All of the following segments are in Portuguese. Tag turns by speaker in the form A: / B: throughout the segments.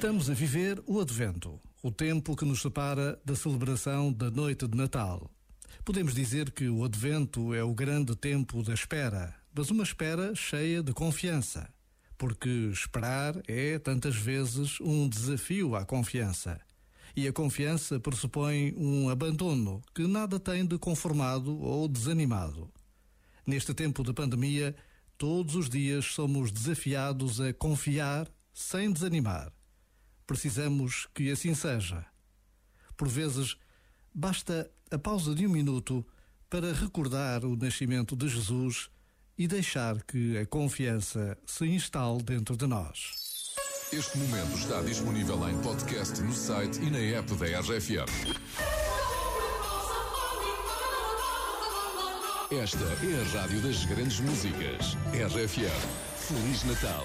A: Estamos a viver o Advento, o tempo que nos separa da celebração da noite de Natal. Podemos dizer que o Advento é o grande tempo da espera, mas uma espera cheia de confiança. Porque esperar é, tantas vezes, um desafio à confiança. E a confiança pressupõe um abandono que nada tem de conformado ou desanimado. Neste tempo de pandemia, todos os dias somos desafiados a confiar sem desanimar Precisamos que assim seja. Por vezes, basta a pausa de um minuto para recordar o nascimento de Jesus e deixar que a confiança se instale dentro de nós.
B: Este momento está disponível em podcast no site e na app da RFM. Esta é a rádio das grandes músicas. RFM. Feliz Natal.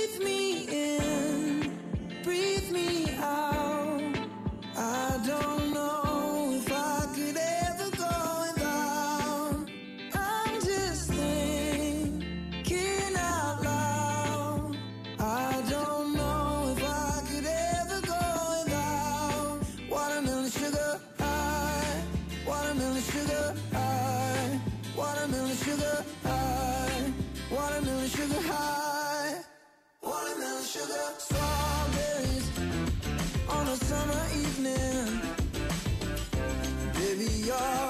C: Watermelon sugar high, watermelon sugar high, watermelon sugar high, watermelon sugar. Strawberries on a summer evening, baby, you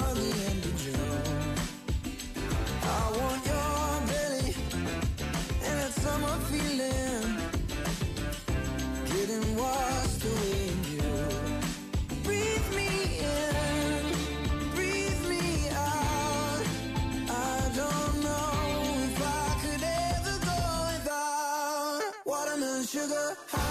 C: sugar high,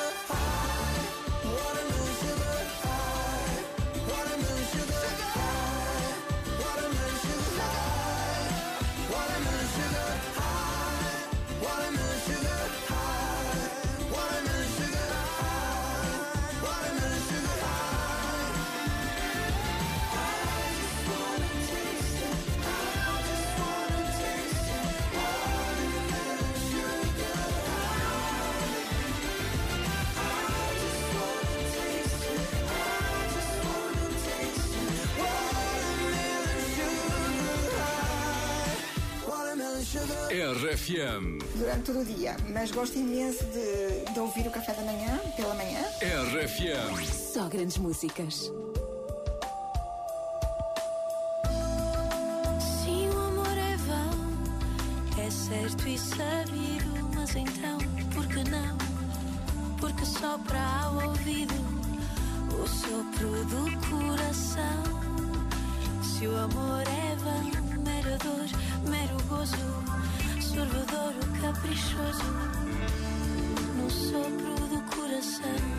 B: RFM.
D: durante todo o dia, mas gosto imenso de, de ouvir o café da manhã, pela manhã.
B: RFM.
E: Só grandes músicas.
F: Sim, o amor é vão, é certo e sabido, mas então, por que não? Porque sopra ao ouvido o sopro do coração. Se o amor é vão, mero dor, mero gozo, sorvedor caprichoso no sopro do coração.